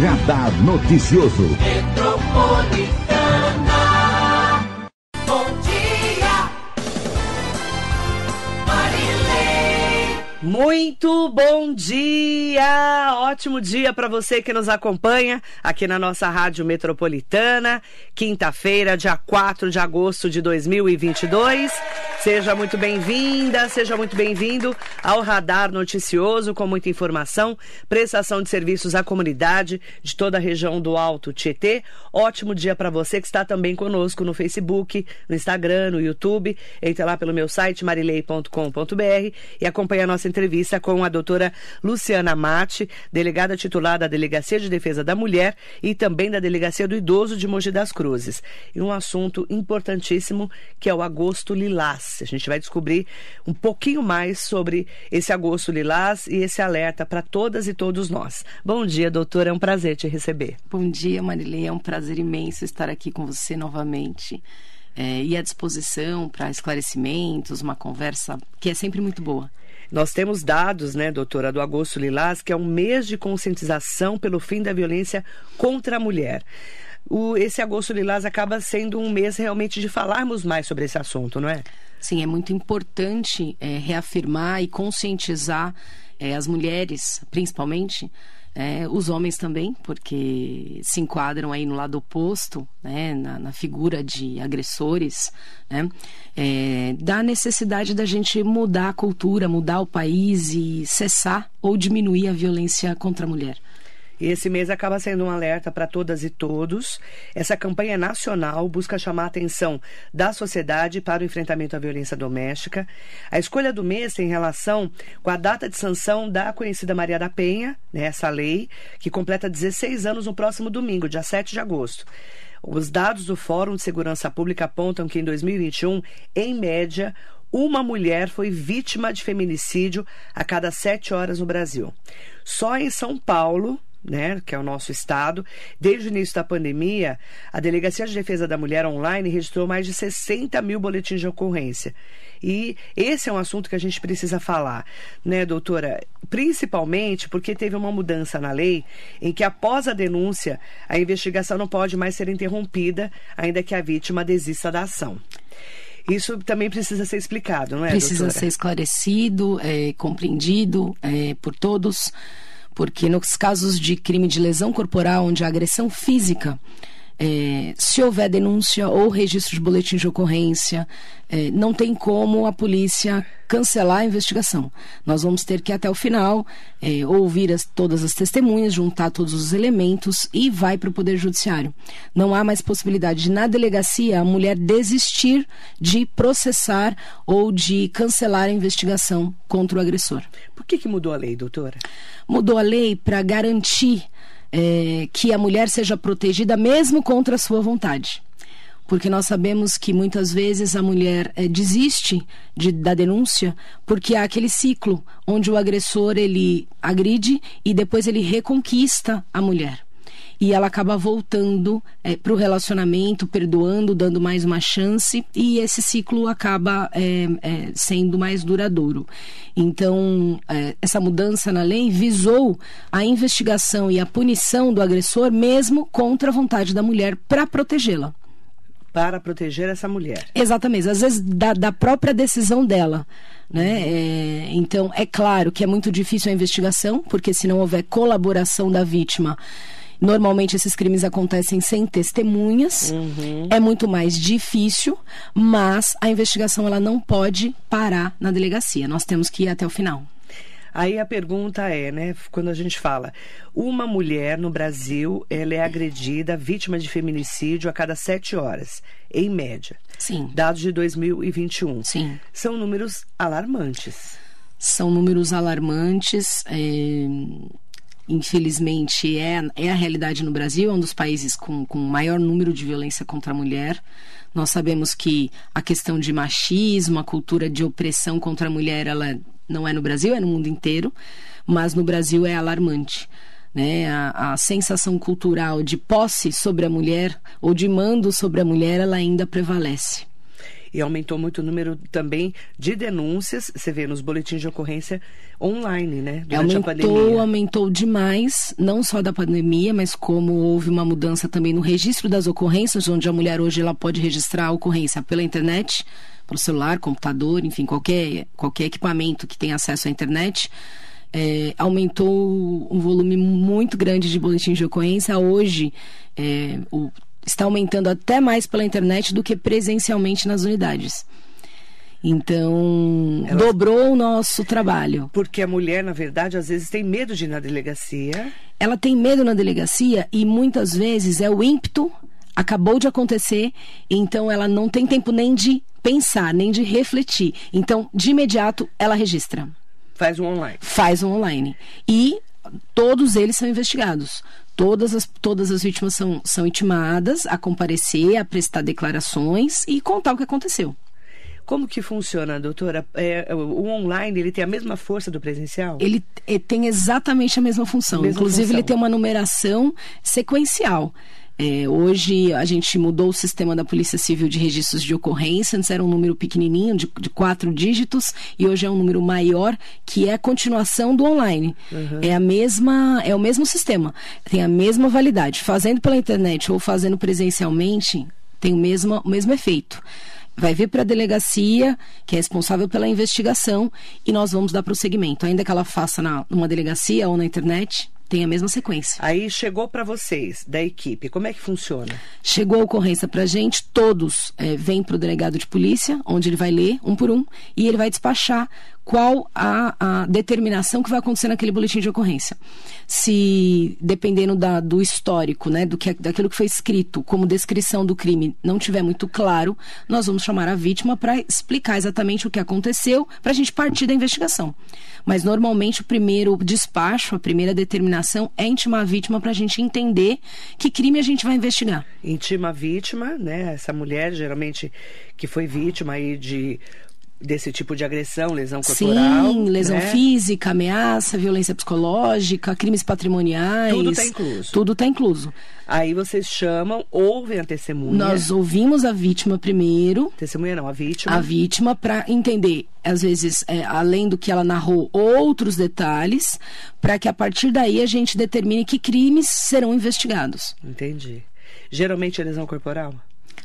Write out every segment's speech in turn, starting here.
Radar Noticioso. Muito bom dia! Ótimo dia para você que nos acompanha aqui na nossa Rádio Metropolitana, quinta-feira, dia 4 de agosto de 2022. Seja muito bem-vinda, seja muito bem-vindo ao Radar Noticioso com muita informação, prestação de serviços à comunidade de toda a região do Alto Tietê. Ótimo dia para você que está também conosco no Facebook, no Instagram, no YouTube. Entre lá pelo meu site marilei.com.br e acompanhe a nossa entrevista com a doutora Luciana Mate, delegada titular da Delegacia de Defesa da Mulher e também da Delegacia do Idoso de Mogi das Cruzes. E um assunto importantíssimo que é o agosto lilás. A gente vai descobrir um pouquinho mais sobre esse agosto lilás e esse alerta para todas e todos nós. Bom dia, doutora, é um prazer te receber. Bom dia, Marilei, é um prazer imenso estar aqui com você novamente. É, e à disposição para esclarecimentos, uma conversa que é sempre muito boa. Nós temos dados, né, doutora, do Agosto Lilás, que é um mês de conscientização pelo fim da violência contra a mulher. O, esse Agosto Lilás acaba sendo um mês realmente de falarmos mais sobre esse assunto, não é? Sim, é muito importante é, reafirmar e conscientizar é, as mulheres, principalmente, é, os homens também, porque se enquadram aí no lado oposto, né, na, na figura de agressores, né, é, da necessidade da gente mudar a cultura, mudar o país e cessar ou diminuir a violência contra a mulher. E esse mês acaba sendo um alerta para todas e todos. Essa campanha nacional busca chamar a atenção da sociedade para o enfrentamento à violência doméstica. A escolha do mês tem relação com a data de sanção da conhecida Maria da Penha, né, essa lei, que completa 16 anos no próximo domingo, dia 7 de agosto. Os dados do Fórum de Segurança Pública apontam que em 2021, em média, uma mulher foi vítima de feminicídio a cada sete horas no Brasil. Só em São Paulo, né, que é o nosso estado, desde o início da pandemia, a Delegacia de Defesa da Mulher Online registrou mais de 60 mil boletins de ocorrência. E esse é um assunto que a gente precisa falar, né, doutora? Principalmente porque teve uma mudança na lei em que, após a denúncia, a investigação não pode mais ser interrompida, ainda que a vítima desista da ação. Isso também precisa ser explicado, não é? Precisa doutora? ser esclarecido, é, compreendido é, por todos porque nos casos de crime de lesão corporal, onde a agressão física, é, se houver denúncia ou registro de boletim de ocorrência, é, não tem como a polícia cancelar a investigação. Nós vamos ter que, até o final, é, ouvir as, todas as testemunhas, juntar todos os elementos e vai para o Poder Judiciário. Não há mais possibilidade de, na delegacia, a mulher desistir de processar ou de cancelar a investigação contra o agressor. Por que, que mudou a lei, doutora? Mudou a lei para garantir é, que a mulher seja protegida mesmo contra a sua vontade. Porque nós sabemos que muitas vezes a mulher é, desiste de, da denúncia porque há aquele ciclo onde o agressor ele agride e depois ele reconquista a mulher e ela acaba voltando é, para o relacionamento, perdoando, dando mais uma chance e esse ciclo acaba é, é, sendo mais duradouro. Então, é, essa mudança na lei visou a investigação e a punição do agressor mesmo contra a vontade da mulher para protegê-la para proteger essa mulher. Exatamente, às vezes da, da própria decisão dela. Né? É, então, é claro que é muito difícil a investigação, porque se não houver colaboração da vítima, Normalmente esses crimes acontecem sem testemunhas, uhum. é muito mais difícil, mas a investigação ela não pode parar na delegacia. Nós temos que ir até o final. Aí a pergunta é, né, quando a gente fala, uma mulher no Brasil, ela é agredida, vítima de feminicídio a cada sete horas, em média. Sim. Dados de 2021. Sim. São números alarmantes. São números alarmantes. É infelizmente, é, é a realidade no Brasil, é um dos países com, com maior número de violência contra a mulher. Nós sabemos que a questão de machismo, a cultura de opressão contra a mulher, ela não é no Brasil, é no mundo inteiro, mas no Brasil é alarmante. Né? A, a sensação cultural de posse sobre a mulher ou de mando sobre a mulher, ela ainda prevalece. E aumentou muito o número também de denúncias, você vê nos boletins de ocorrência online, né? Durante aumentou, a pandemia. Aumentou demais, não só da pandemia, mas como houve uma mudança também no registro das ocorrências, onde a mulher hoje ela pode registrar a ocorrência pela internet, pelo celular, computador, enfim, qualquer, qualquer equipamento que tenha acesso à internet. É, aumentou um volume muito grande de boletins de ocorrência. Hoje, é, o está aumentando até mais pela internet do que presencialmente nas unidades. Então, Ela... dobrou o nosso trabalho. Porque a mulher, na verdade, às vezes tem medo de ir na delegacia. Ela tem medo na delegacia e muitas vezes é o ímpeto, acabou de acontecer, então ela não tem tempo nem de pensar, nem de refletir. Então, de imediato, ela registra. Faz um online. Faz um online. E todos eles são investigados. Todas as, todas as vítimas são, são intimadas a comparecer, a prestar declarações e contar o que aconteceu. Como que funciona, doutora? É, o online ele tem a mesma força do presencial? Ele é, tem exatamente a mesma função. Mesma Inclusive, função. ele tem uma numeração sequencial. É, hoje a gente mudou o sistema da Polícia Civil de registros de ocorrência. Antes era um número pequenininho, de, de quatro dígitos, e hoje é um número maior, que é a continuação do online. Uhum. É a mesma, é o mesmo sistema, tem a mesma validade. Fazendo pela internet ou fazendo presencialmente, tem o mesmo, o mesmo efeito vai vir para a delegacia, que é responsável pela investigação, e nós vamos dar prosseguimento. Ainda que ela faça na, numa delegacia ou na internet, tem a mesma sequência. Aí chegou para vocês, da equipe, como é que funciona? Chegou a ocorrência para a gente, todos é, vêm para o delegado de polícia, onde ele vai ler um por um, e ele vai despachar qual a, a, determinação que vai acontecer naquele boletim de ocorrência. Se, dependendo da, do histórico, né, do que, daquilo que foi escrito como descrição do crime, não tiver muito claro, nós vamos chamar a vítima para explicar exatamente o que aconteceu, para a gente partir da investigação. Mas, normalmente, o primeiro despacho, a primeira determinação é intimar a vítima para a gente entender que crime a gente vai investigar. Intima a vítima, né, essa mulher, geralmente, que foi vítima aí de desse tipo de agressão, lesão corporal. Sim, lesão né? física, ameaça, violência psicológica, crimes patrimoniais. Tudo está incluso. Tudo está incluso. Aí vocês chamam, ouvem a testemunha. Nós ouvimos a vítima primeiro. Testemunha não, a vítima. A vítima para entender, às vezes, é, além do que ela narrou, outros detalhes, para que a partir daí a gente determine que crimes serão investigados. Entendi. Geralmente é lesão corporal?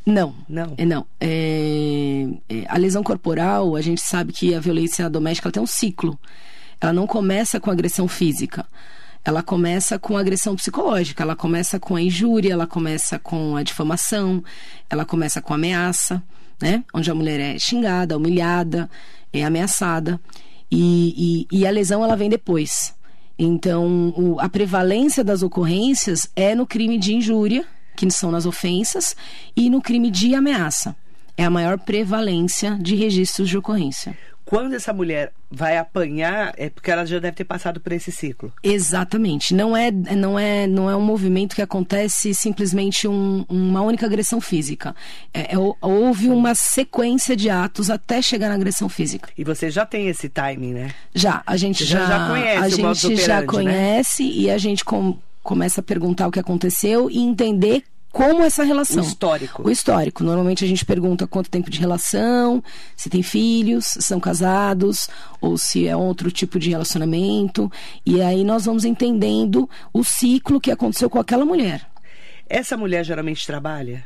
Não. Não. É, não. É, é, a lesão corporal, a gente sabe que a violência doméstica tem um ciclo. Ela não começa com agressão física. Ela começa com agressão psicológica, ela começa com a injúria, ela começa com a difamação, ela começa com a ameaça, né? Onde a mulher é xingada, humilhada, é ameaçada. E, e, e a lesão ela vem depois. Então, o, a prevalência das ocorrências é no crime de injúria, que são nas ofensas, e no crime de ameaça. É a maior prevalência de registros de ocorrência. Quando essa mulher vai apanhar, é porque ela já deve ter passado por esse ciclo. Exatamente. Não é, não é, não é um movimento que acontece simplesmente um, uma única agressão física. É, é, houve uma sequência de atos até chegar na agressão física. E você já tem esse timing, né? Já. A gente já, já, conhece. A gente já né? conhece né? e a gente com, começa a perguntar o que aconteceu e entender como essa relação. O histórico. O histórico. Normalmente a gente pergunta quanto tempo de relação, se tem filhos, se são casados, ou se é outro tipo de relacionamento. E aí nós vamos entendendo o ciclo que aconteceu com aquela mulher. Essa mulher geralmente trabalha?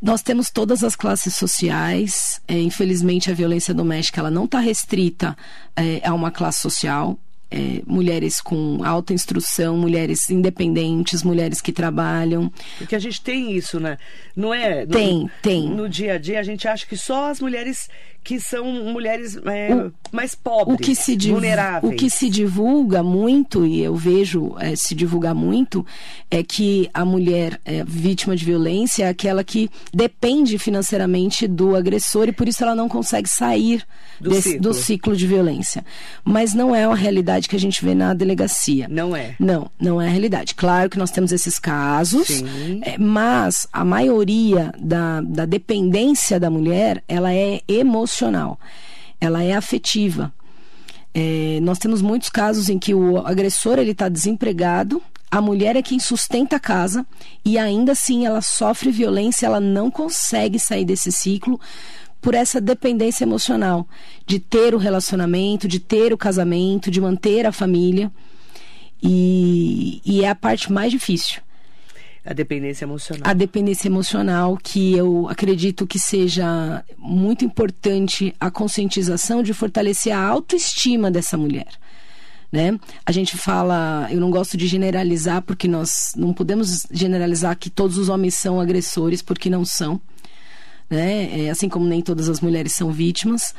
Nós temos todas as classes sociais. É, infelizmente, a violência doméstica ela não está restrita é, a uma classe social é, mulheres com alta instrução, mulheres independentes, mulheres que trabalham. Porque a gente tem isso, né? Não é? No, tem, tem. No dia a dia a gente acha que só as mulheres que são mulheres é, o, mais pobres, o que se vulneráveis. O que se divulga muito, e eu vejo é, se divulgar muito, é que a mulher é, vítima de violência é aquela que depende financeiramente do agressor e por isso ela não consegue sair do, desse, ciclo. do ciclo de violência. Mas não é uma realidade que a gente vê na delegacia. Não é? Não, não é a realidade. Claro que nós temos esses casos, é, mas a maioria da, da dependência da mulher, ela é emocional emocional, ela é afetiva. É, nós temos muitos casos em que o agressor ele está desempregado, a mulher é quem sustenta a casa e ainda assim ela sofre violência, ela não consegue sair desse ciclo por essa dependência emocional de ter o relacionamento, de ter o casamento, de manter a família. E, e é a parte mais difícil. A dependência emocional. A dependência emocional, que eu acredito que seja muito importante a conscientização de fortalecer a autoestima dessa mulher. Né? A gente fala, eu não gosto de generalizar, porque nós não podemos generalizar que todos os homens são agressores, porque não são. Né? É, assim como nem todas as mulheres são vítimas.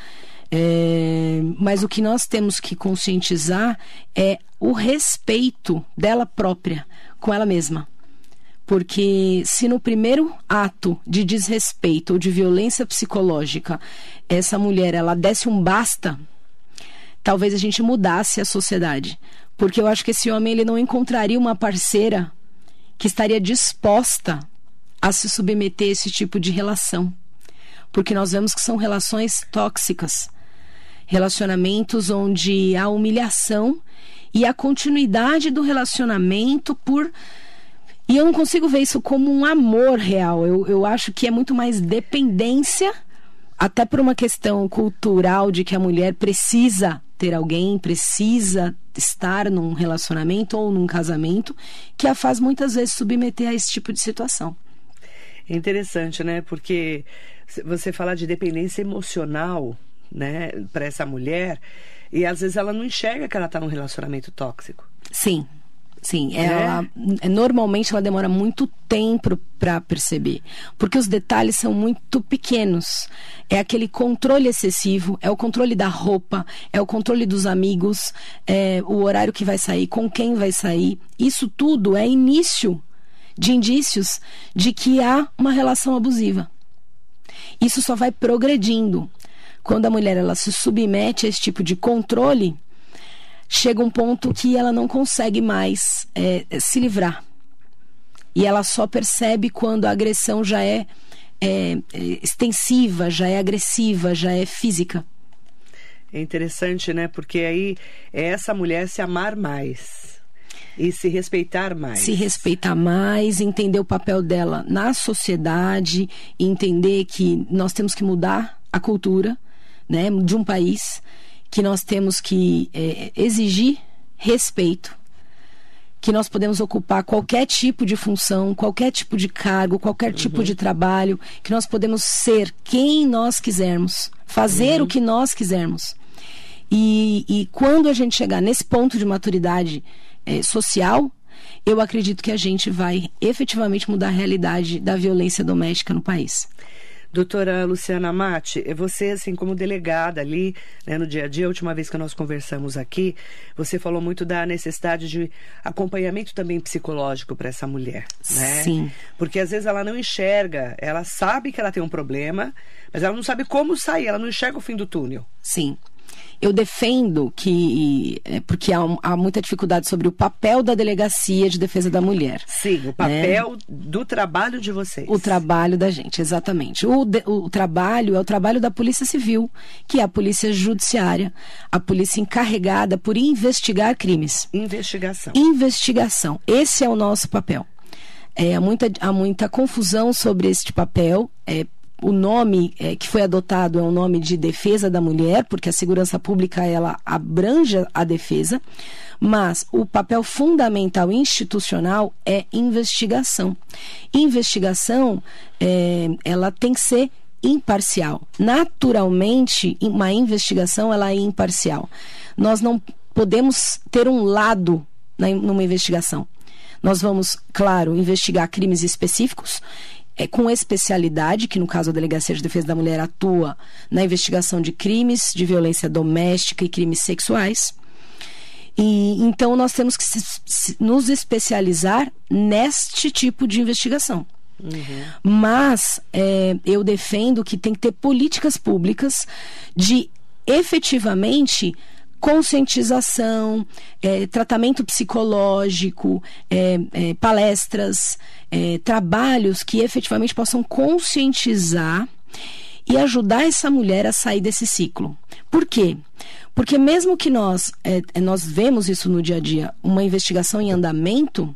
É, mas o que nós temos que conscientizar é o respeito dela própria com ela mesma. Porque se no primeiro ato de desrespeito ou de violência psicológica essa mulher ela desse um basta, talvez a gente mudasse a sociedade. Porque eu acho que esse homem ele não encontraria uma parceira que estaria disposta a se submeter a esse tipo de relação. Porque nós vemos que são relações tóxicas. Relacionamentos onde há humilhação e a continuidade do relacionamento por e eu não consigo ver isso como um amor real. Eu, eu acho que é muito mais dependência, até por uma questão cultural de que a mulher precisa ter alguém, precisa estar num relacionamento ou num casamento, que a faz muitas vezes submeter a esse tipo de situação. É interessante, né? Porque você fala de dependência emocional, né, para essa mulher, e às vezes ela não enxerga que ela está num relacionamento tóxico. Sim, Sim, é? ela é, normalmente ela demora muito tempo para perceber, porque os detalhes são muito pequenos. É aquele controle excessivo, é o controle da roupa, é o controle dos amigos, é o horário que vai sair, com quem vai sair. Isso tudo é início de indícios de que há uma relação abusiva. Isso só vai progredindo. Quando a mulher ela se submete a esse tipo de controle, chega um ponto que ela não consegue mais é, se livrar. E ela só percebe quando a agressão já é, é, é extensiva, já é agressiva, já é física. É interessante, né? Porque aí é essa mulher se amar mais e se respeitar mais. Se respeitar mais, entender o papel dela na sociedade, entender que nós temos que mudar a cultura né, de um país que nós temos que é, exigir respeito, que nós podemos ocupar qualquer tipo de função, qualquer tipo de cargo, qualquer tipo uhum. de trabalho, que nós podemos ser quem nós quisermos, fazer uhum. o que nós quisermos. E, e, quando a gente chegar nesse ponto de maturidade é, social, eu acredito que a gente vai efetivamente mudar a realidade da violência doméstica no país. Doutora Luciana Mate, você, assim, como delegada ali, né, no dia a dia, a última vez que nós conversamos aqui, você falou muito da necessidade de acompanhamento também psicológico para essa mulher, né? Sim. Porque às vezes ela não enxerga, ela sabe que ela tem um problema, mas ela não sabe como sair, ela não enxerga o fim do túnel. Sim. Eu defendo que, é, porque há, há, muita dificuldade sobre o papel da delegacia de defesa da mulher. Sim, o papel né? do trabalho de vocês. O trabalho da gente, exatamente. O, de, o trabalho é o trabalho da Polícia Civil, que é a Polícia Judiciária, a polícia encarregada por investigar crimes. Investigação. Investigação. Esse é o nosso papel. É, há, muita, há muita confusão sobre este papel. É, o nome é, que foi adotado é um nome de defesa da mulher, porque a segurança pública ela abrange a defesa, mas o papel fundamental institucional é investigação. Investigação, é, ela tem que ser imparcial. Naturalmente, uma investigação ela é imparcial. Nós não podemos ter um lado na, numa investigação. Nós vamos, claro, investigar crimes específicos é, com especialidade, que no caso a Delegacia de Defesa da Mulher atua na investigação de crimes de violência doméstica e crimes sexuais. E, então nós temos que se, se, nos especializar neste tipo de investigação. Uhum. Mas é, eu defendo que tem que ter políticas públicas de efetivamente conscientização, é, tratamento psicológico, é, é, palestras, é, trabalhos que efetivamente possam conscientizar e ajudar essa mulher a sair desse ciclo. Por quê? Porque mesmo que nós, é, é, nós vemos isso no dia a dia, uma investigação em andamento,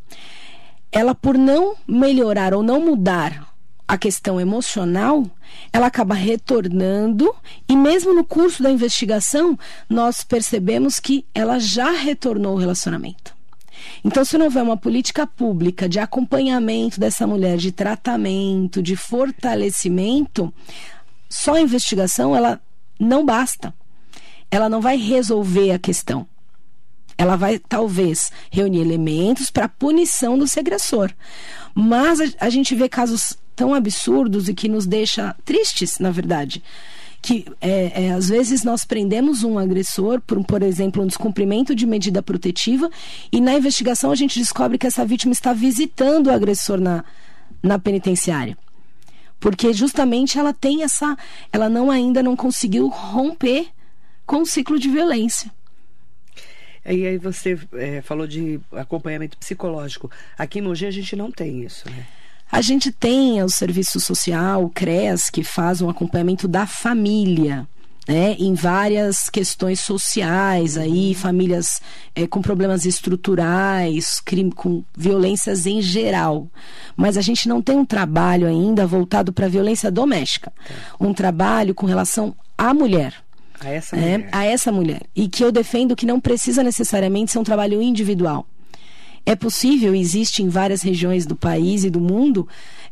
ela por não melhorar ou não mudar a questão emocional, ela acaba retornando e mesmo no curso da investigação, nós percebemos que ela já retornou o relacionamento. Então, se não houver uma política pública de acompanhamento dessa mulher, de tratamento, de fortalecimento, só a investigação ela não basta ela não vai resolver a questão. Ela vai, talvez, reunir elementos para punição do agressor. Mas a, a gente vê casos tão absurdos e que nos deixa tristes, na verdade que é, é, às vezes nós prendemos um agressor por, por exemplo, um descumprimento de medida protetiva e na investigação a gente descobre que essa vítima está visitando o agressor na, na penitenciária. Porque justamente ela tem essa. Ela não ainda não conseguiu romper com um ciclo de violência. E aí você é, falou de acompanhamento psicológico. Aqui em Mogi a gente não tem isso, né? A gente tem o serviço social, o CREAS, que faz um acompanhamento da família. Né, em várias questões sociais aí uhum. famílias é, com problemas estruturais crime, com violências em geral mas a gente não tem um trabalho ainda voltado para a violência doméstica tá. um trabalho com relação à mulher a essa mulher. É, a essa mulher. E que eu defendo que não precisa necessariamente ser um trabalho individual. É possível, existe em várias regiões do país e do mundo,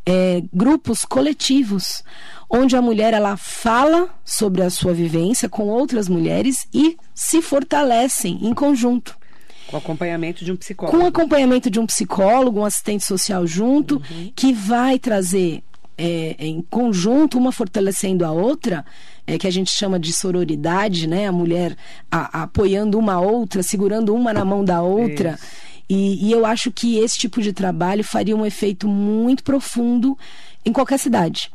é, grupos coletivos, onde a mulher ela fala sobre a sua vivência com outras mulheres e se fortalecem em conjunto. Com acompanhamento de um psicólogo. Com acompanhamento de um psicólogo, um assistente social junto, uhum. que vai trazer é, em conjunto, uma fortalecendo a outra, é, que a gente chama de sororidade, né? A mulher a, a, apoiando uma outra, segurando uma na mão da outra. E, e eu acho que esse tipo de trabalho faria um efeito muito profundo em qualquer cidade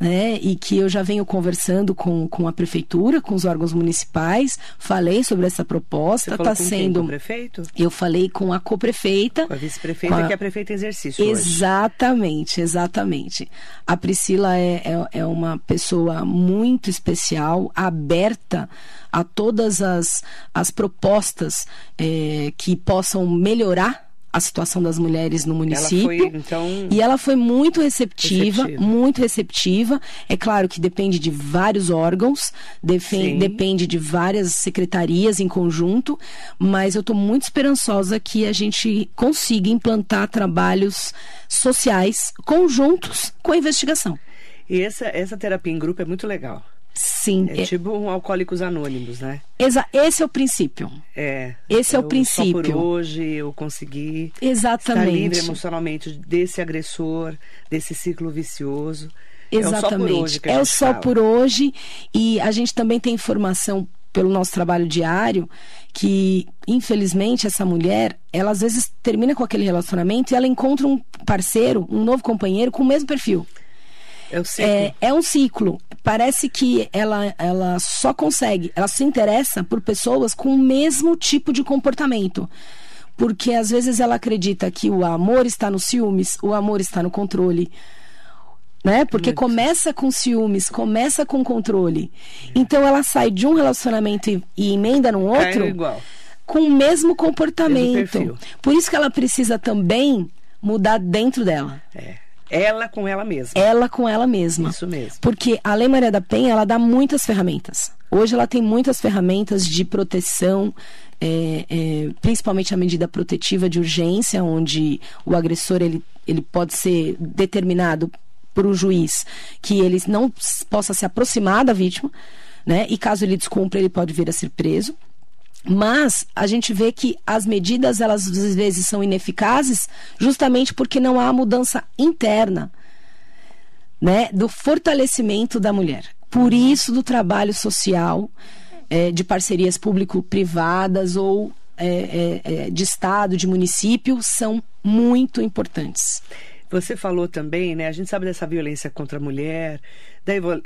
né, e que eu já venho conversando com, com a prefeitura, com os órgãos municipais, falei sobre essa proposta. Está sendo. Quem? Com o prefeito? Eu falei com a coprefeita. Com a vice-prefeita, a... que é a prefeita em exercício. Exatamente, hoje. exatamente. A Priscila é, é, é uma pessoa muito especial, aberta a todas as, as propostas é, que possam melhorar a situação das mulheres no município. Ela foi, então... E ela foi muito receptiva, receptiva, muito receptiva. É claro que depende de vários órgãos, depende de várias secretarias em conjunto, mas eu estou muito esperançosa que a gente consiga implantar trabalhos sociais conjuntos com a investigação. E essa, essa terapia em grupo é muito legal. Sim. É, é tipo um Alcoólicos Anônimos, né? Exa esse é o princípio. É. Esse é o princípio. Só por hoje eu consegui Exatamente. estar livre emocionalmente desse agressor, desse ciclo vicioso. Exatamente. É o só É o só por hoje. E a gente também tem informação pelo nosso trabalho diário que infelizmente essa mulher ela às vezes termina com aquele relacionamento e ela encontra um parceiro um novo companheiro com o mesmo perfil é, um ciclo. É, é um ciclo. Parece que ela, ela só consegue, ela se interessa por pessoas com o mesmo tipo de comportamento. Porque às vezes ela acredita que o amor está no ciúmes, o amor está no controle. Né? Porque começa com ciúmes, começa com controle. Então ela sai de um relacionamento e, e emenda no outro com o mesmo comportamento. Mesmo Por isso que ela precisa também mudar dentro dela. É. Ela com ela mesma. Ela com ela mesma. Isso mesmo. Porque a Lei Maria da Penha, ela dá muitas ferramentas. Hoje ela tem muitas ferramentas de proteção, é, é, principalmente a medida protetiva de urgência, onde o agressor ele, ele pode ser determinado por um juiz que ele não possa se aproximar da vítima, né? E caso ele descumpra, ele pode vir a ser preso. Mas a gente vê que as medidas elas às vezes são ineficazes justamente porque não há mudança interna, né, do fortalecimento da mulher. Por isso do trabalho social, é, de parcerias público-privadas ou é, é, é, de estado, de município, são muito importantes. Você falou também, né? A gente sabe dessa violência contra a mulher,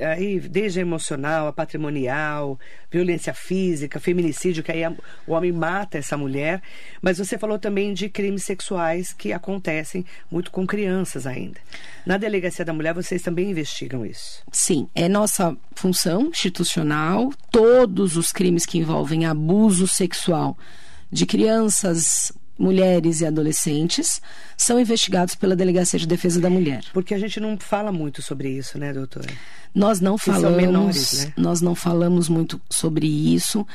aí, desde a emocional, a patrimonial, violência física, feminicídio, que aí a, o homem mata essa mulher. Mas você falou também de crimes sexuais que acontecem muito com crianças ainda. Na Delegacia da Mulher, vocês também investigam isso? Sim, é nossa função institucional. Todos os crimes que envolvem abuso sexual de crianças, mulheres e adolescentes são investigados pela Delegacia de Defesa da Mulher. Porque a gente não fala muito sobre isso, né, doutora? Nós não que falamos, menores, né? nós não falamos muito sobre isso.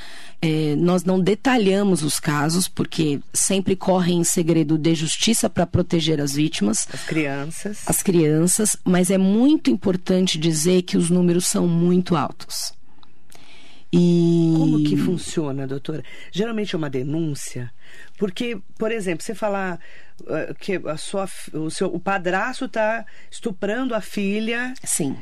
É, nós não detalhamos os casos porque sempre correm em segredo de justiça para proteger as vítimas, as crianças, as crianças. Mas é muito importante dizer que os números são muito altos. E... Como que funciona, doutora? Geralmente é uma denúncia, porque, por exemplo, você falar uh, que a sua, o, seu, o padrasto está estuprando a filha. Sim.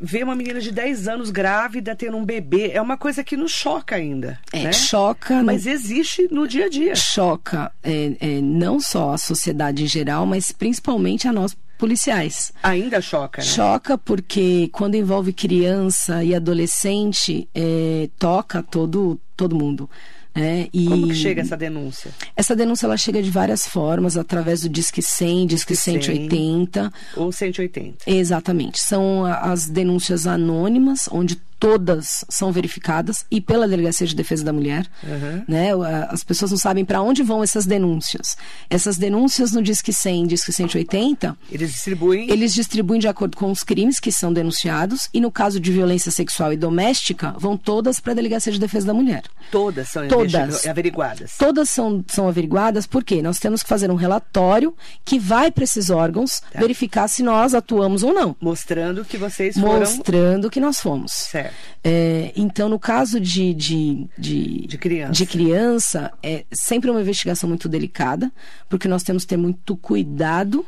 Ver uma menina de 10 anos grávida tendo um bebê é uma coisa que nos choca ainda. É, né? choca. Mas no... existe no dia a dia. Choca é, é, não só a sociedade em geral, mas principalmente a nós policiais. Ainda choca, né? Choca porque quando envolve criança e adolescente, é, toca todo, todo mundo. É, e Como que chega essa denúncia? Essa denúncia ela chega de várias formas, através do Disque 100, Disque, Disque 180. 100, ou 180. Exatamente. São as denúncias anônimas, onde todas são verificadas e pela Delegacia de Defesa da Mulher. Uhum. Né? As pessoas não sabem para onde vão essas denúncias. Essas denúncias no Disque 100 Disque 180... Eles distribuem? Eles distribuem de acordo com os crimes que são denunciados e no caso de violência sexual e doméstica, vão todas para a Delegacia de Defesa da Mulher. Todas são todas, averiguadas? Todas são, são averiguadas porque nós temos que fazer um relatório que vai para esses órgãos tá. verificar se nós atuamos ou não. Mostrando que vocês foram... Mostrando que nós fomos. Certo. É, então, no caso de, de, de, de, criança. de criança, é sempre uma investigação muito delicada, porque nós temos que ter muito cuidado,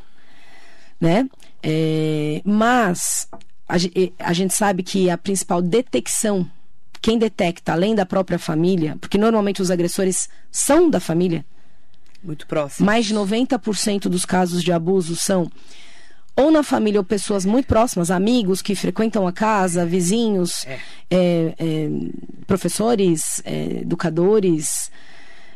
né? É, mas a, a gente sabe que a principal detecção, quem detecta além da própria família, porque normalmente os agressores são da família. Muito próximo. Mais de 90% dos casos de abuso são ou na família ou pessoas muito próximas, amigos que frequentam a casa, vizinhos, é. É, é, professores, é, educadores,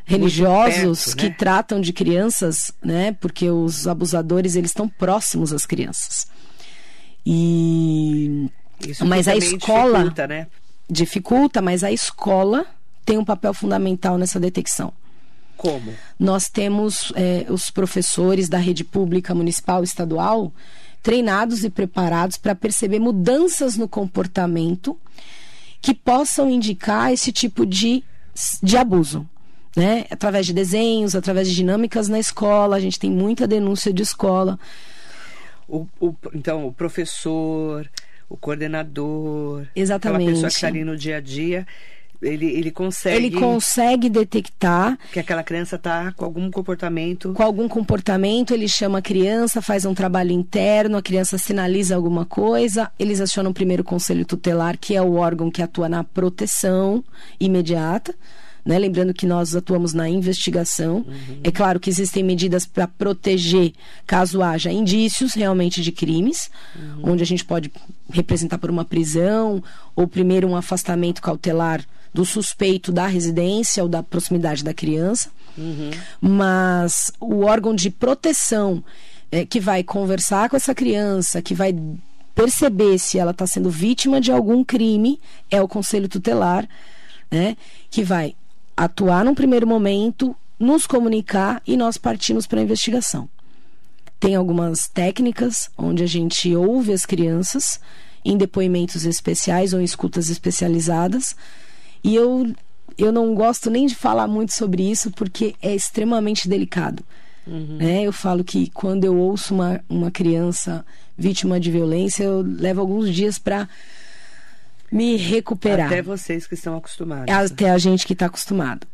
religiosos perto, né? que tratam de crianças, né? Porque os abusadores eles estão próximos às crianças. E Isso mas a escola dificulta, né? dificulta, mas a escola tem um papel fundamental nessa detecção. Como? Nós temos é, os professores da rede pública municipal estadual treinados e preparados para perceber mudanças no comportamento que possam indicar esse tipo de, de abuso. Né? Através de desenhos, através de dinâmicas na escola, a gente tem muita denúncia de escola. O, o, então, o professor, o coordenador, Exatamente. aquela pessoa que está ali no dia a dia, ele, ele consegue. Ele consegue detectar. Que aquela criança está com algum comportamento. Com algum comportamento, ele chama a criança, faz um trabalho interno, a criança sinaliza alguma coisa, eles acionam o primeiro conselho tutelar, que é o órgão que atua na proteção imediata. Né? Lembrando que nós atuamos na investigação. Uhum. É claro que existem medidas para proteger caso haja indícios realmente de crimes, uhum. onde a gente pode representar por uma prisão ou primeiro um afastamento cautelar do suspeito da residência ou da proximidade da criança. Uhum. Mas o órgão de proteção é, que vai conversar com essa criança, que vai perceber se ela está sendo vítima de algum crime, é o conselho tutelar, né? Que vai atuar num primeiro momento, nos comunicar e nós partimos para a investigação. Tem algumas técnicas onde a gente ouve as crianças em depoimentos especiais ou em escutas especializadas e eu, eu não gosto nem de falar muito sobre isso porque é extremamente delicado. Uhum. Né? Eu falo que quando eu ouço uma, uma criança vítima de violência, eu levo alguns dias para me recuperar. Até vocês que estão acostumados. Até a gente que está acostumado.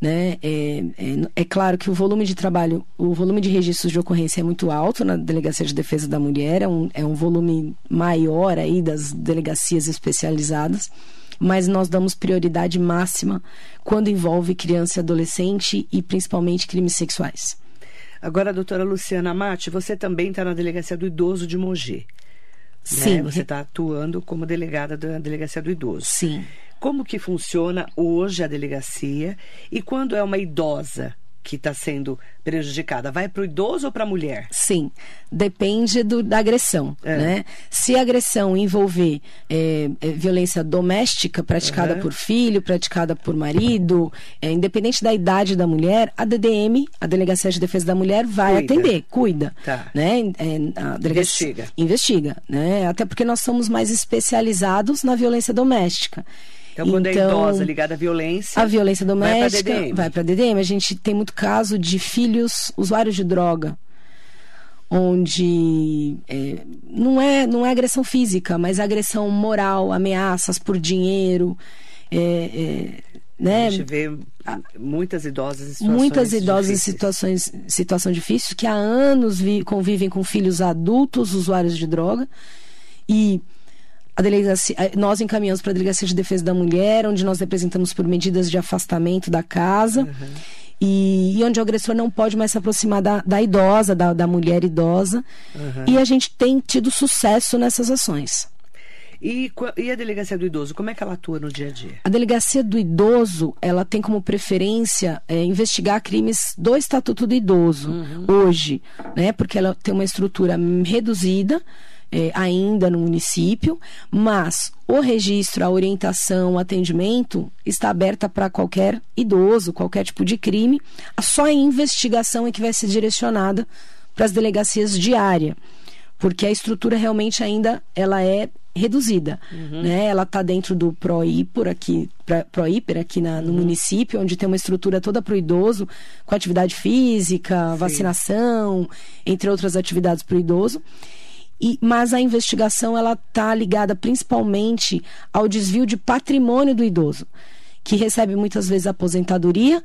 Né? É, é, é, claro que o volume de trabalho, o volume de registros de ocorrência é muito alto na Delegacia de Defesa da Mulher, é um, é um volume maior aí das delegacias especializadas mas nós damos prioridade máxima quando envolve criança e adolescente e principalmente crimes sexuais. Agora, doutora Luciana Mate, você também está na delegacia do idoso de Mogi. Sim. Você está atuando como delegada da Delegacia do Idoso. Sim. Como que funciona hoje a delegacia e quando é uma idosa que está sendo prejudicada? Vai para o idoso ou para a mulher? Sim, depende do, da agressão. É. Né? Se a agressão envolver é, é, violência doméstica praticada uhum. por filho, praticada por marido, é, independente da idade da mulher, a DDM, a Delegacia de Defesa da Mulher, vai cuida. atender, cuida. Tá. Né? É, a delegacia, investiga. Investiga. Né? Até porque nós somos mais especializados na violência doméstica. Então, quando então, é idosa ligada à violência. A violência doméstica vai para DDM. DDM. A gente tem muito caso de filhos usuários de droga. Onde é, não, é, não é agressão física, mas agressão moral, ameaças por dinheiro. É, é, né? A gente vê muitas idosas em situações Muitas idosas em situações situação difícil que há anos vi, convivem com filhos adultos usuários de droga e a delegacia, nós encaminhamos para a Delegacia de Defesa da Mulher, onde nós representamos por medidas de afastamento da casa. Uhum. E, e, onde o agressor não pode mais se aproximar da, da idosa, da, da, mulher idosa. Uhum. E a gente tem tido sucesso nessas ações. E, e, a delegacia do idoso, como é que ela atua no dia a dia? A delegacia do idoso, ela tem como preferência é, investigar crimes do Estatuto do Idoso uhum. hoje, né? Porque ela tem uma estrutura reduzida é, ainda no município, mas o registro, a orientação, o atendimento está aberta para qualquer idoso, qualquer tipo de crime. Só a investigação é que vai ser direcionada para as delegacias de área, porque a estrutura realmente ainda ela é reduzida, uhum. né? Ela está dentro do Proíper aqui, Proíper aqui na, no uhum. município, onde tem uma estrutura toda para o idoso, com atividade física, Sim. vacinação, entre outras atividades para o idoso. E, mas a investigação ela está ligada principalmente ao desvio de patrimônio do idoso, que recebe muitas vezes aposentadoria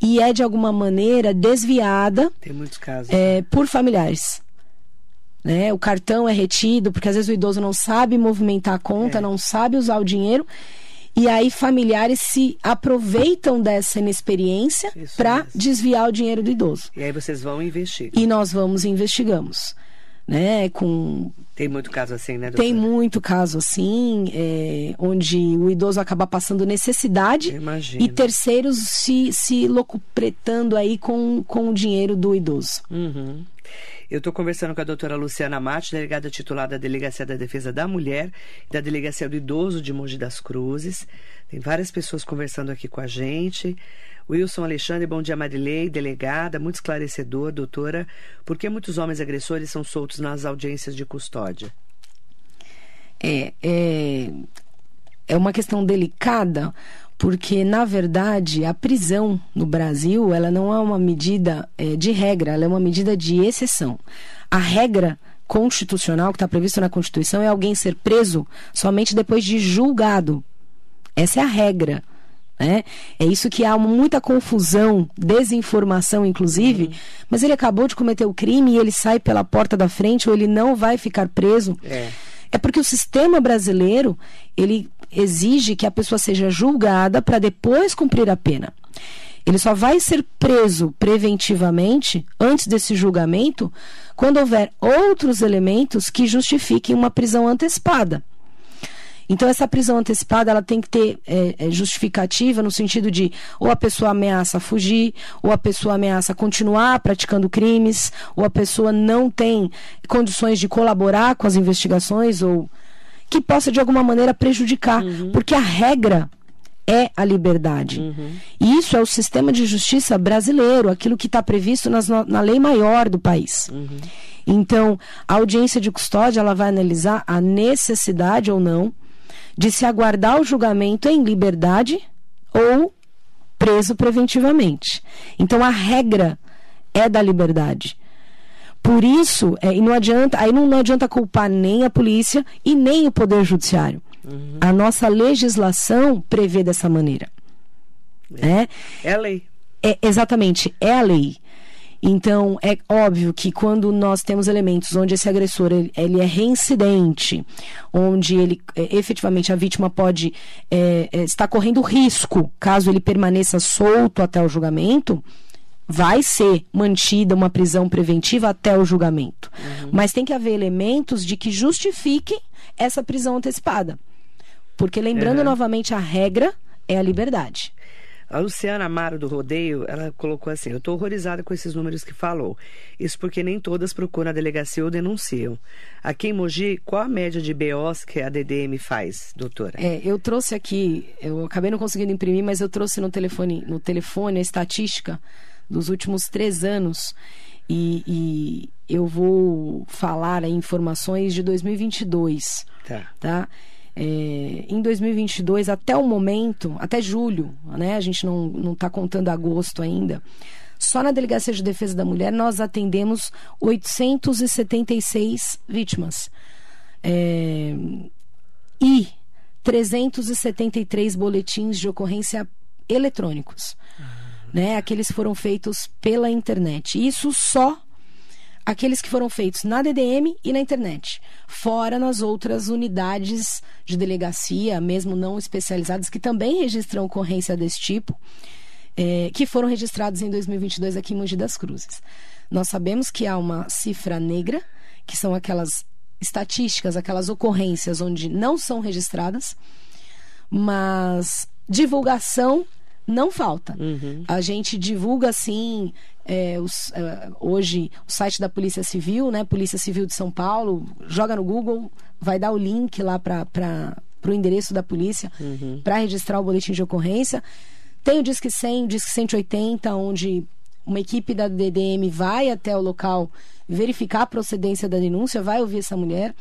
e é de alguma maneira desviada casos, é, por familiares. Né? O cartão é retido, porque às vezes o idoso não sabe movimentar a conta, é. não sabe usar o dinheiro. E aí familiares se aproveitam dessa inexperiência para desviar o dinheiro do idoso. E aí vocês vão investigar. E nós vamos e investigamos né? Com tem muito caso assim, né? Doutora? Tem muito caso assim, é, onde o idoso acaba passando necessidade e terceiros se, se locupretando aí com, com o dinheiro do idoso. Uhum. Eu estou conversando com a doutora Luciana Mate, delegada titular da Delegacia da Defesa da Mulher e da Delegacia do Idoso de Mogi das Cruzes. Tem várias pessoas conversando aqui com a gente. Wilson Alexandre, bom dia Marilei, delegada, muito esclarecedor, doutora. Por que muitos homens agressores são soltos nas audiências de custódia? É, é, é uma questão delicada, porque na verdade a prisão no Brasil ela não é uma medida é, de regra, ela é uma medida de exceção. A regra constitucional que está prevista na Constituição é alguém ser preso somente depois de julgado. Essa é a regra. Né? É isso que há muita confusão, desinformação, inclusive. Uhum. Mas ele acabou de cometer o crime e ele sai pela porta da frente ou ele não vai ficar preso. É. é porque o sistema brasileiro ele exige que a pessoa seja julgada para depois cumprir a pena. Ele só vai ser preso preventivamente antes desse julgamento quando houver outros elementos que justifiquem uma prisão antecipada. Então essa prisão antecipada ela tem que ter é, é, justificativa no sentido de ou a pessoa ameaça fugir, ou a pessoa ameaça continuar praticando crimes, ou a pessoa não tem condições de colaborar com as investigações ou que possa de alguma maneira prejudicar, uhum. porque a regra é a liberdade. Uhum. E isso é o sistema de justiça brasileiro, aquilo que está previsto nas, na lei maior do país. Uhum. Então, a audiência de custódia ela vai analisar a necessidade ou não de se aguardar o julgamento em liberdade ou preso preventivamente. Então a regra é da liberdade. Por isso, é, e não adianta, aí não, não, adianta culpar nem a polícia e nem o poder judiciário. Uhum. A nossa legislação prevê dessa maneira. É, é a lei. É, exatamente, é a lei. Então, é óbvio que quando nós temos elementos onde esse agressor ele, ele é reincidente, onde ele é, efetivamente a vítima pode é, é, estar correndo risco caso ele permaneça solto até o julgamento, vai ser mantida uma prisão preventiva até o julgamento. Uhum. Mas tem que haver elementos de que justifiquem essa prisão antecipada. Porque lembrando uhum. novamente a regra é a liberdade. A Luciana Amaro do Rodeio, ela colocou assim: Eu estou horrorizada com esses números que falou. Isso porque nem todas procuram a delegacia ou denunciam. Aqui em Mogi, qual a média de BOs que a DDM faz, doutora? É, eu trouxe aqui, eu acabei não conseguindo imprimir, mas eu trouxe no telefone, no telefone a estatística dos últimos três anos. E, e eu vou falar aí informações de 2022. Tá. tá? É, em 2022, até o momento, até julho, né? A gente não está contando agosto ainda. Só na Delegacia de Defesa da Mulher nós atendemos 876 vítimas. É, e 373 boletins de ocorrência eletrônicos. Né? Aqueles foram feitos pela internet. Isso só aqueles que foram feitos na DDM e na internet, fora nas outras unidades de delegacia, mesmo não especializadas, que também registram ocorrência desse tipo, é, que foram registrados em 2022 aqui em Mogi das Cruzes. Nós sabemos que há uma cifra negra, que são aquelas estatísticas, aquelas ocorrências onde não são registradas, mas divulgação não falta. Uhum. A gente divulga, assim, é, os, é, hoje o site da Polícia Civil, né? Polícia Civil de São Paulo, joga no Google, vai dar o link lá para o endereço da polícia uhum. para registrar o boletim de ocorrência. Tem o Disque 100, o Disque 180, onde uma equipe da DDM vai até o local verificar a procedência da denúncia, vai ouvir essa mulher.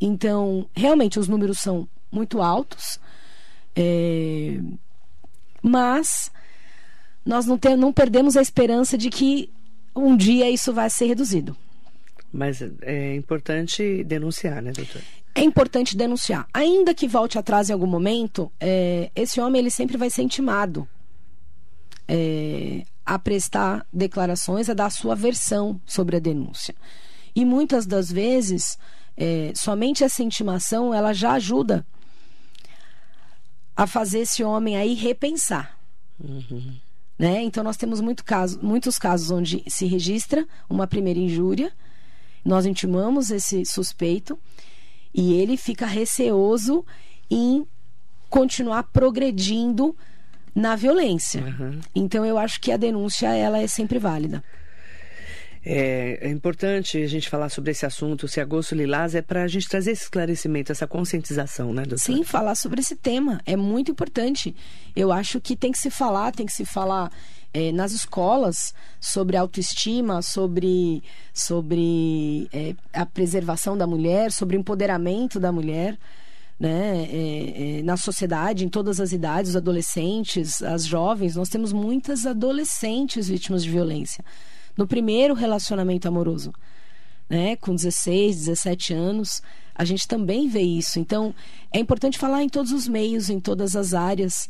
Então, realmente, os números são muito altos. É... Mas nós não, tem, não perdemos a esperança de que um dia isso vai ser reduzido. Mas é importante denunciar, né, doutor? É importante denunciar. Ainda que volte atrás em algum momento, é, esse homem ele sempre vai ser intimado é, a prestar declarações, a dar a sua versão sobre a denúncia. E muitas das vezes, é, somente essa intimação ela já ajuda a fazer esse homem aí repensar. Uhum. Né? Então, nós temos muito caso, muitos casos onde se registra uma primeira injúria, nós intimamos esse suspeito e ele fica receoso em continuar progredindo na violência. Uhum. Então, eu acho que a denúncia ela é sempre válida. É, é, importante a gente falar sobre esse assunto, se agosto lilás, é para a gente trazer esse esclarecimento, essa conscientização, né, doutora? Sim, falar sobre esse tema é muito importante. Eu acho que tem que se falar, tem que se falar é, nas escolas sobre autoestima, sobre, sobre é, a preservação da mulher, sobre o empoderamento da mulher. Né, é, é, na sociedade, em todas as idades, os adolescentes, as jovens, nós temos muitas adolescentes vítimas de violência no primeiro relacionamento amoroso, né? Com 16, 17 anos, a gente também vê isso. Então, é importante falar em todos os meios, em todas as áreas,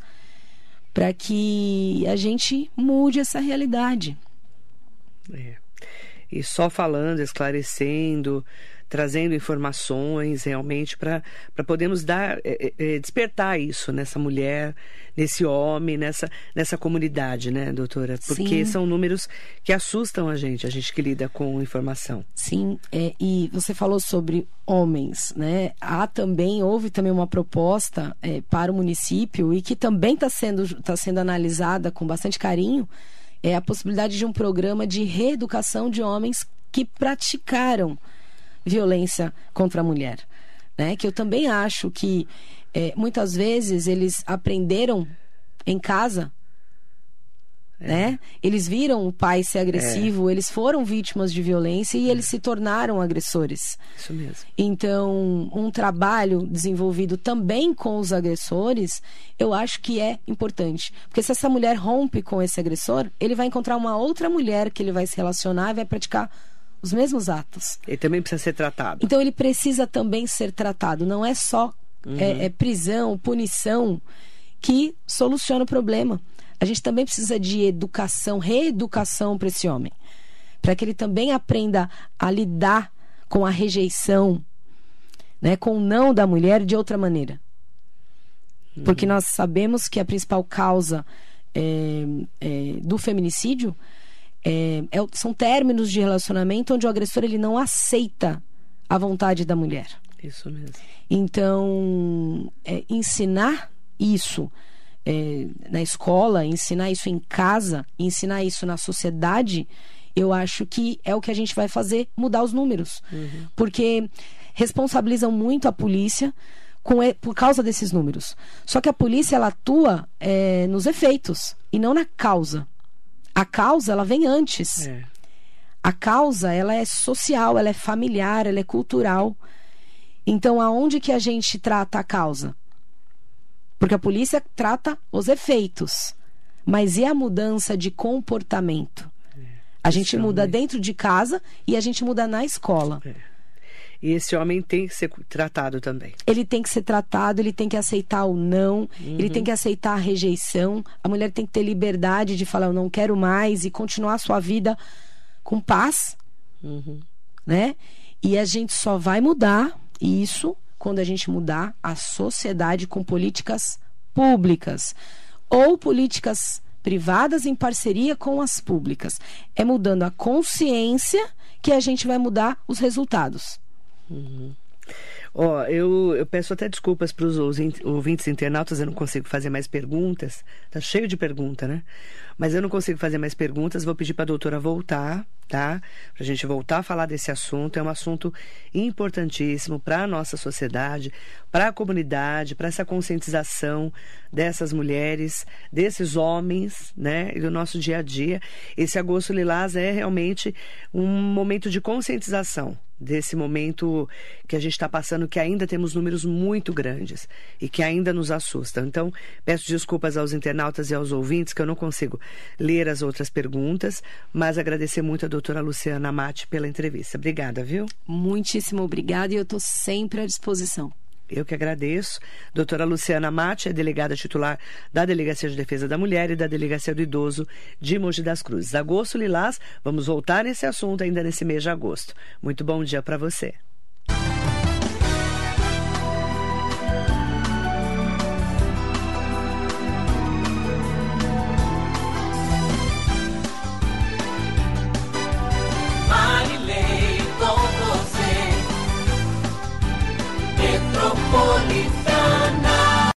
para que a gente mude essa realidade. É. E só falando, esclarecendo, trazendo informações realmente para podermos dar, é, é, despertar isso nessa mulher, nesse homem, nessa, nessa comunidade, né, doutora? Porque Sim. são números que assustam a gente, a gente que lida com informação. Sim, é, e você falou sobre homens, né? Há também, houve também uma proposta para o município e que também está sendo, tá sendo analisada com bastante carinho, é a possibilidade de um programa de reeducação de homens que praticaram violência contra a mulher. Né? Que eu também acho que é, muitas vezes eles aprenderam em casa. É. Né? Eles viram o pai ser agressivo, é. eles foram vítimas de violência e eles se tornaram agressores. Isso mesmo. Então, um trabalho desenvolvido também com os agressores, eu acho que é importante. Porque se essa mulher rompe com esse agressor, ele vai encontrar uma outra mulher que ele vai se relacionar e vai praticar os mesmos atos. Ele também precisa ser tratado. Então ele precisa também ser tratado. Não é só uhum. é, é prisão, punição que soluciona o problema. A gente também precisa de educação, reeducação para esse homem, para que ele também aprenda a lidar com a rejeição, né, com o não da mulher de outra maneira. Uhum. Porque nós sabemos que a principal causa é, é, do feminicídio é, é, são términos de relacionamento onde o agressor ele não aceita a vontade da mulher. Isso mesmo. Então, é, ensinar isso é, na escola, ensinar isso em casa, ensinar isso na sociedade, eu acho que é o que a gente vai fazer mudar os números. Uhum. Porque responsabilizam muito a polícia com, por causa desses números. Só que a polícia ela atua é, nos efeitos e não na causa. A causa ela vem antes. É. A causa ela é social, ela é familiar, ela é cultural. Então aonde que a gente trata a causa? Porque a polícia trata os efeitos. Mas e a mudança de comportamento? É. A gente muda dentro de casa e a gente muda na escola. É. E esse homem tem que ser tratado também. Ele tem que ser tratado, ele tem que aceitar o não, uhum. ele tem que aceitar a rejeição. A mulher tem que ter liberdade de falar eu não quero mais e continuar a sua vida com paz, uhum. né? E a gente só vai mudar isso quando a gente mudar a sociedade com políticas públicas ou políticas privadas em parceria com as públicas. É mudando a consciência que a gente vai mudar os resultados. Uhum. Ó, eu, eu peço até desculpas para os ouvintes internautas, eu não consigo fazer mais perguntas. Tá cheio de pergunta, né? Mas eu não consigo fazer mais perguntas, vou pedir para a doutora voltar, tá? Para a gente voltar a falar desse assunto. É um assunto importantíssimo para a nossa sociedade, para a comunidade, para essa conscientização dessas mulheres, desses homens, né? E do nosso dia a dia. Esse agosto lilás é realmente um momento de conscientização desse momento que a gente está passando, que ainda temos números muito grandes e que ainda nos assustam. Então, peço desculpas aos internautas e aos ouvintes que eu não consigo ler as outras perguntas, mas agradecer muito a doutora Luciana Mate pela entrevista. Obrigada, viu? Muitíssimo obrigada e eu estou sempre à disposição. Eu que agradeço. Doutora Luciana Mate é delegada titular da Delegacia de Defesa da Mulher e da Delegacia do Idoso de Mogi das Cruzes. Agosto Lilás, vamos voltar nesse assunto ainda nesse mês de agosto. Muito bom dia para você.